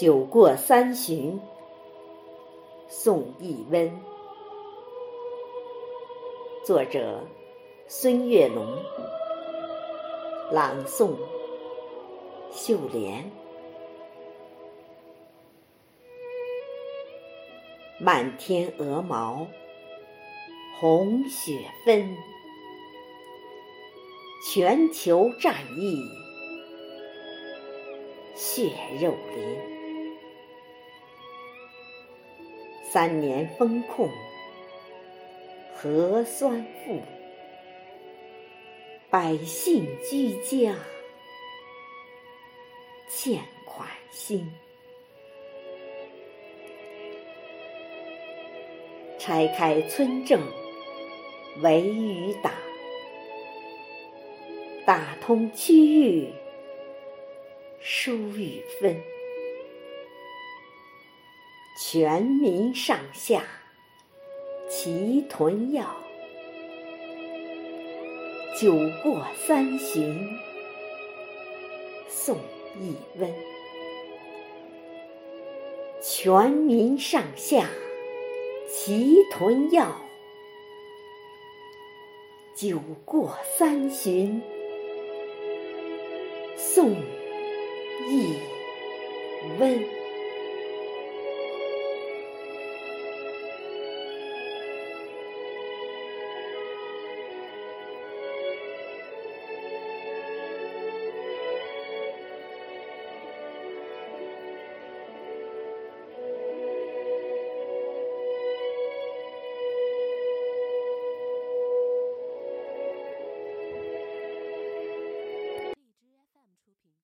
酒过三巡，送一温。作者：孙月龙，朗诵：秀莲。满天鹅毛，红雪纷，全球战役，血肉淋。三年风控，核酸负，百姓居家欠款心。拆开村政围与打，打通区域疏与分。全民上下齐囤药，酒过三巡送一温。全民上下齐囤药，酒过三巡送一温。